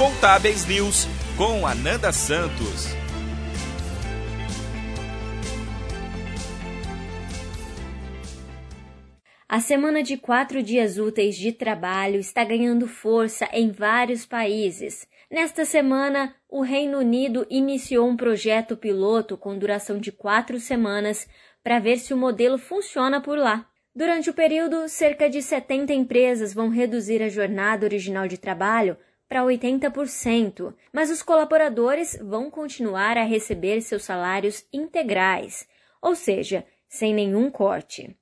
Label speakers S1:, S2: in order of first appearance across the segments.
S1: Contábeis News com Ananda Santos.
S2: A semana de quatro dias úteis de trabalho está ganhando força em vários países. Nesta semana, o Reino Unido iniciou um projeto piloto com duração de quatro semanas para ver se o modelo funciona por lá. Durante o período, cerca de 70 empresas vão reduzir a jornada original de trabalho para 80%, mas os colaboradores vão continuar a receber seus salários integrais, ou seja, sem nenhum corte.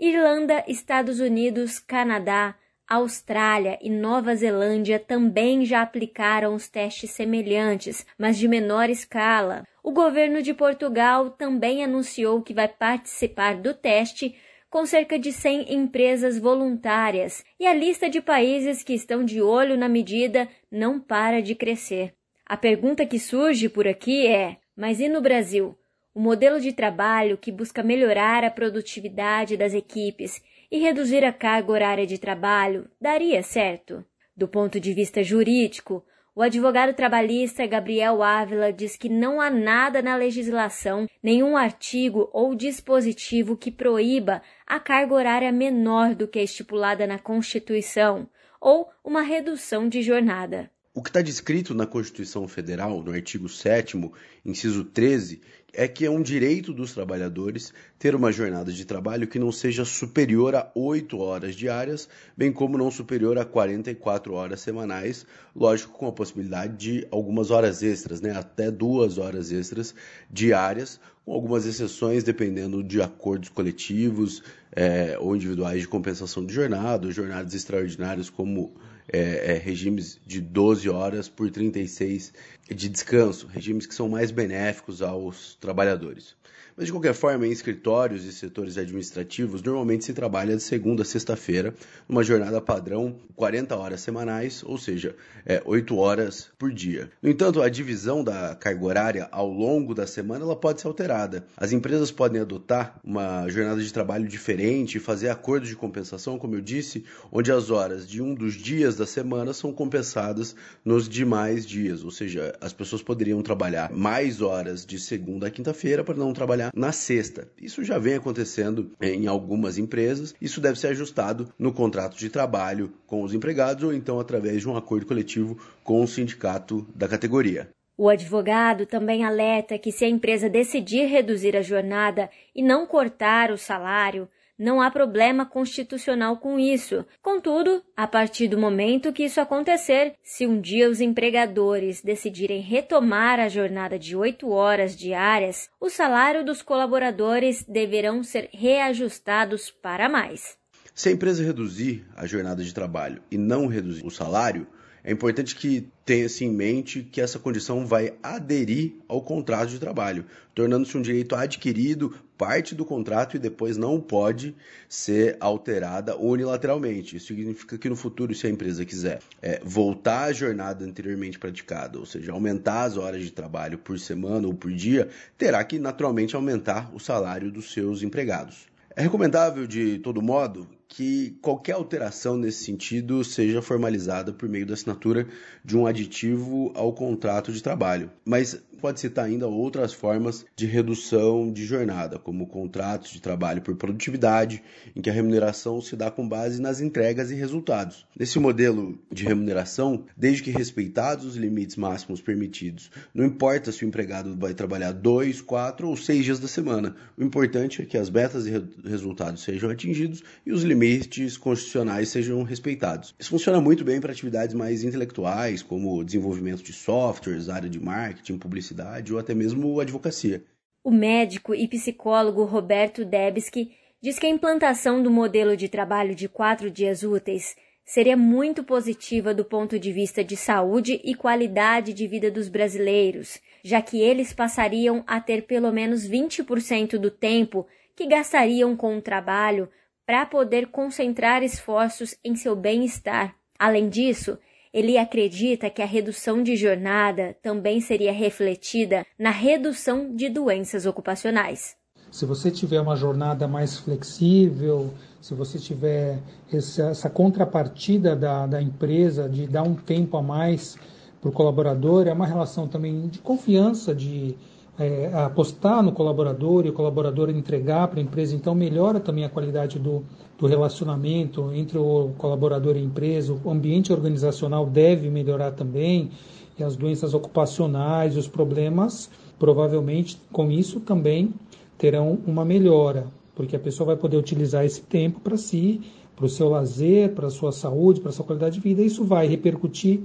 S2: Irlanda, Estados Unidos, Canadá, Austrália e Nova Zelândia também já aplicaram os testes semelhantes, mas de menor escala. O governo de Portugal também anunciou que vai participar do teste com cerca de 100 empresas voluntárias, e a lista de países que estão de olho na medida não para de crescer. A pergunta que surge por aqui é: mas e no Brasil? O modelo de trabalho que busca melhorar a produtividade das equipes e reduzir a carga horária de trabalho daria certo? Do ponto de vista jurídico, o advogado trabalhista Gabriel Ávila diz que não há nada na legislação, nenhum artigo ou dispositivo que proíba a carga horária menor do que a estipulada na Constituição ou uma redução de jornada.
S3: O que está descrito na Constituição Federal, no artigo 7, inciso 13, é que é um direito dos trabalhadores ter uma jornada de trabalho que não seja superior a 8 horas diárias, bem como não superior a 44 horas semanais, lógico, com a possibilidade de algumas horas extras, né? até duas horas extras diárias, com algumas exceções dependendo de acordos coletivos é, ou individuais de compensação de jornada, jornadas extraordinárias como é, é, regimes de 12 horas por 36 de descanso, regimes que são mais benéficos aos trabalhadores. Mas, de qualquer forma, em escritórios e setores administrativos, normalmente se trabalha de segunda a sexta-feira, numa jornada padrão, 40 horas semanais, ou seja, é, 8 horas por dia. No entanto, a divisão da carga horária ao longo da semana ela pode ser alterada. As empresas podem adotar uma jornada de trabalho diferente fazer acordos de compensação, como eu disse, onde as horas de um dos dias da semana são compensadas nos demais dias, ou seja, as pessoas poderiam trabalhar mais horas de segunda a quinta-feira para não trabalhar trabalhar na sexta. Isso já vem acontecendo em algumas empresas. Isso deve ser ajustado no contrato de trabalho com os empregados ou então através de um acordo coletivo com o sindicato da categoria.
S2: O advogado também alerta que se a empresa decidir reduzir a jornada e não cortar o salário, não há problema constitucional com isso. Contudo, a partir do momento que isso acontecer, se um dia os empregadores decidirem retomar a jornada de oito horas diárias, o salário dos colaboradores deverão ser reajustados para mais.
S3: Se a empresa reduzir a jornada de trabalho e não reduzir o salário, é importante que tenha-se em mente que essa condição vai aderir ao contrato de trabalho, tornando-se um direito adquirido, parte do contrato e depois não pode ser alterada unilateralmente. Isso significa que no futuro, se a empresa quiser é, voltar à jornada anteriormente praticada, ou seja, aumentar as horas de trabalho por semana ou por dia, terá que naturalmente aumentar o salário dos seus empregados. É recomendável, de todo modo, que qualquer alteração nesse sentido seja formalizada por meio da assinatura de um aditivo ao contrato de trabalho. Mas pode citar ainda outras formas de redução de jornada, como contratos de trabalho por produtividade, em que a remuneração se dá com base nas entregas e resultados. Nesse modelo de remuneração, desde que respeitados os limites máximos permitidos, não importa se o empregado vai trabalhar dois, quatro ou seis dias da semana, o importante é que as metas e resultados sejam atingidos e os limites limites constitucionais sejam respeitados. Isso funciona muito bem para atividades mais intelectuais, como desenvolvimento de softwares, área de marketing, publicidade ou até mesmo advocacia.
S2: O médico e psicólogo Roberto Debski diz que a implantação do modelo de trabalho de quatro dias úteis seria muito positiva do ponto de vista de saúde e qualidade de vida dos brasileiros, já que eles passariam a ter pelo menos 20% do tempo que gastariam com o trabalho para poder concentrar esforços em seu bem-estar. Além disso, ele acredita que a redução de jornada também seria refletida na redução de doenças ocupacionais.
S4: Se você tiver uma jornada mais flexível, se você tiver essa, contrapartida da, da empresa de dar um tempo a mais para o colaborador, é uma relação também de confiança, de é, apostar no colaborador e o colaborador entregar para a empresa, então melhora também a qualidade do, do relacionamento entre o colaborador e a empresa, o ambiente organizacional deve melhorar também, e as doenças ocupacionais, os problemas, provavelmente com isso também terão uma melhora, porque a pessoa vai poder utilizar esse tempo para si, para o seu lazer, para a sua saúde, para a sua qualidade de vida, e isso vai repercutir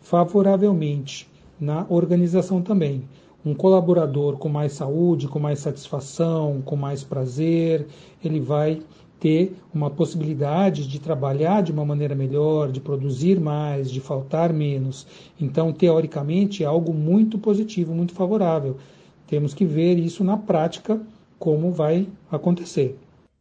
S4: favoravelmente na organização também um colaborador com mais saúde, com mais satisfação, com mais prazer, ele vai ter uma possibilidade de trabalhar de uma maneira melhor, de produzir mais, de faltar menos. Então, teoricamente, é algo muito positivo, muito favorável. Temos que ver isso na prática como vai acontecer.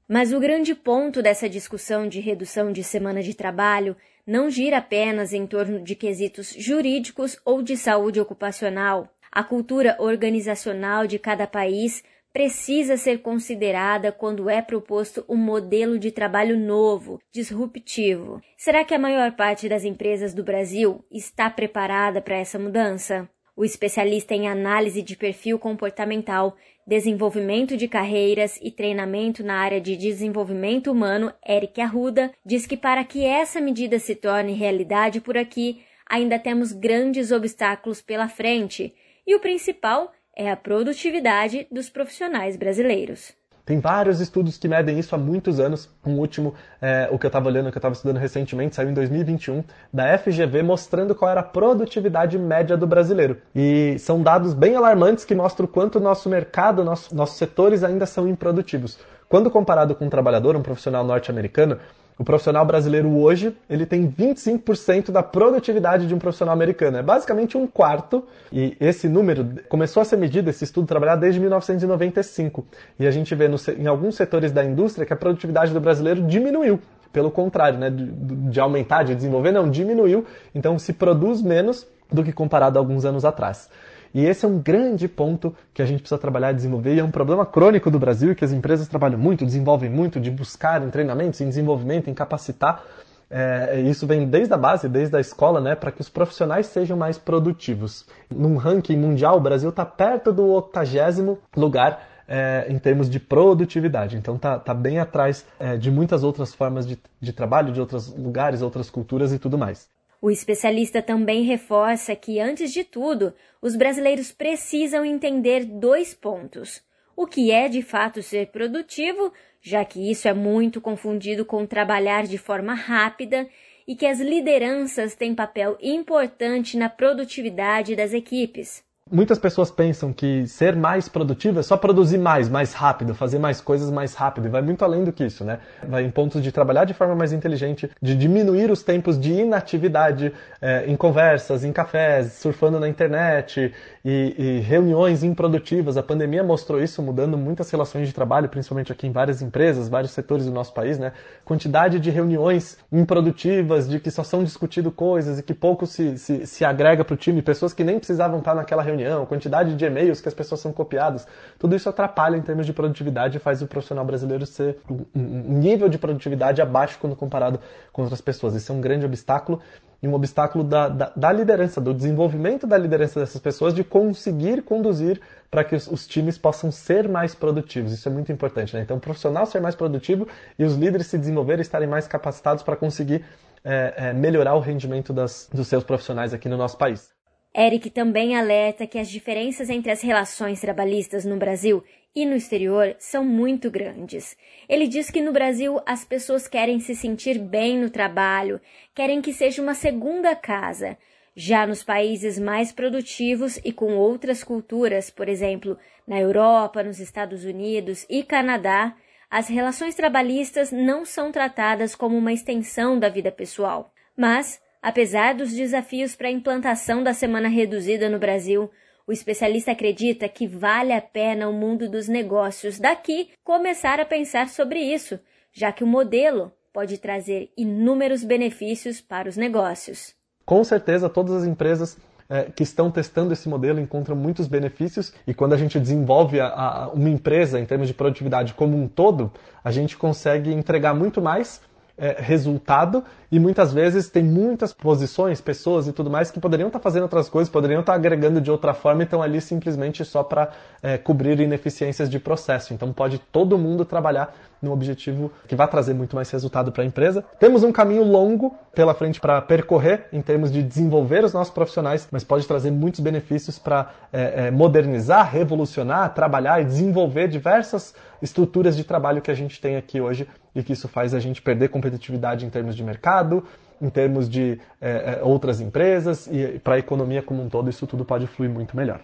S2: Mas o grande ponto dessa discussão de redução de semana de trabalho não gira apenas em torno de quesitos jurídicos ou de saúde ocupacional. A cultura organizacional de cada país precisa ser considerada quando é proposto um modelo de trabalho novo, disruptivo. Será que a maior parte das empresas do Brasil está preparada para essa mudança? O especialista em análise de perfil comportamental, desenvolvimento de carreiras e treinamento na área de desenvolvimento humano, Eric Arruda, diz que para que essa medida se torne realidade por aqui, ainda temos grandes obstáculos pela frente e o principal é a produtividade dos profissionais brasileiros.
S5: Tem vários estudos que medem isso há muitos anos. Um último, é, o que eu estava olhando, que eu estava estudando recentemente, saiu em 2021, da FGV, mostrando qual era a produtividade média do brasileiro. E são dados bem alarmantes que mostram o quanto o nosso mercado, nosso, nossos setores ainda são improdutivos. Quando comparado com um trabalhador, um profissional norte-americano, o profissional brasileiro hoje, ele tem 25% da produtividade de um profissional americano. É basicamente um quarto. E esse número começou a ser medido, esse estudo trabalhar desde 1995. E a gente vê no, em alguns setores da indústria que a produtividade do brasileiro diminuiu. Pelo contrário, né, de, de aumentar, de desenvolver, não, diminuiu. Então se produz menos do que comparado a alguns anos atrás. E esse é um grande ponto que a gente precisa trabalhar e desenvolver, e é um problema crônico do Brasil e que as empresas trabalham muito, desenvolvem muito, de buscar em treinamentos, em desenvolvimento, em capacitar. É, isso vem desde a base, desde a escola, né, para que os profissionais sejam mais produtivos. Num ranking mundial, o Brasil está perto do 80 lugar é, em termos de produtividade. Então está tá bem atrás é, de muitas outras formas de, de trabalho, de outros lugares, outras culturas e tudo mais.
S2: O especialista também reforça que, antes de tudo, os brasileiros precisam entender dois pontos: o que é de fato ser produtivo, já que isso é muito confundido com trabalhar de forma rápida, e que as lideranças têm papel importante na produtividade das equipes.
S5: Muitas pessoas pensam que ser mais produtivo é só produzir mais, mais rápido, fazer mais coisas mais rápido. E vai muito além do que isso, né? Vai em pontos de trabalhar de forma mais inteligente, de diminuir os tempos de inatividade é, em conversas, em cafés, surfando na internet e, e, reuniões improdutivas. A pandemia mostrou isso, mudando muitas relações de trabalho, principalmente aqui em várias empresas, vários setores do nosso país, né? Quantidade de reuniões improdutivas, de que só são discutidas coisas e que pouco se, se, se agrega para o time, pessoas que nem precisavam estar naquela reunião reunião, quantidade de e-mails que as pessoas são copiadas, tudo isso atrapalha em termos de produtividade e faz o profissional brasileiro ser um nível de produtividade abaixo quando comparado com outras pessoas. Isso é um grande obstáculo e um obstáculo da, da, da, liderança, do desenvolvimento da liderança dessas pessoas, de conseguir conduzir para que os, os, times possam ser mais produtivos. Isso é muito importante. Né? Então, o profissional ser mais produtivo e os líderes se desenvolverem estarem mais capacitados para conseguir é, é, melhorar o rendimento das, dos seus profissionais aqui no nosso país.
S2: Eric também alerta que as diferenças entre as relações trabalhistas no Brasil e no exterior são muito grandes. Ele diz que no Brasil as pessoas querem se sentir bem no trabalho, querem que seja uma segunda casa. Já nos países mais produtivos e com outras culturas, por exemplo, na Europa, nos Estados Unidos e Canadá, as relações trabalhistas não são tratadas como uma extensão da vida pessoal, mas Apesar dos desafios para a implantação da semana reduzida no Brasil, o especialista acredita que vale a pena o mundo dos negócios daqui começar a pensar sobre isso, já que o modelo pode trazer inúmeros benefícios para os negócios.
S5: Com certeza, todas as empresas é, que estão testando esse modelo encontram muitos benefícios e quando a gente desenvolve a, a, uma empresa em termos de produtividade como um todo, a gente consegue entregar muito mais é, resultado e muitas vezes tem muitas posições, pessoas e tudo mais que poderiam estar fazendo outras coisas, poderiam estar agregando de outra forma e estão ali simplesmente só para é, cobrir ineficiências de processo. Então pode todo mundo trabalhar num objetivo que vai trazer muito mais resultado para a empresa. Temos um caminho longo pela frente para percorrer em termos de desenvolver os nossos profissionais, mas pode trazer muitos benefícios para é, é, modernizar, revolucionar, trabalhar e desenvolver diversas estruturas de trabalho que a gente tem aqui hoje e que isso faz a gente perder competitividade em termos de mercado, em termos de é, é outras empresas e para a economia como um todo, isso tudo pode fluir muito melhor.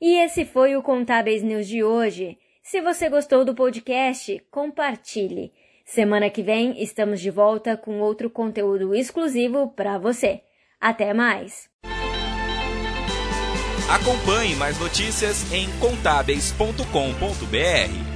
S2: E esse foi o Contábeis News de hoje. Se você gostou do podcast, compartilhe. Semana que vem estamos de volta com outro conteúdo exclusivo para você. Até mais!
S1: Acompanhe mais notícias em contábeis.com.br.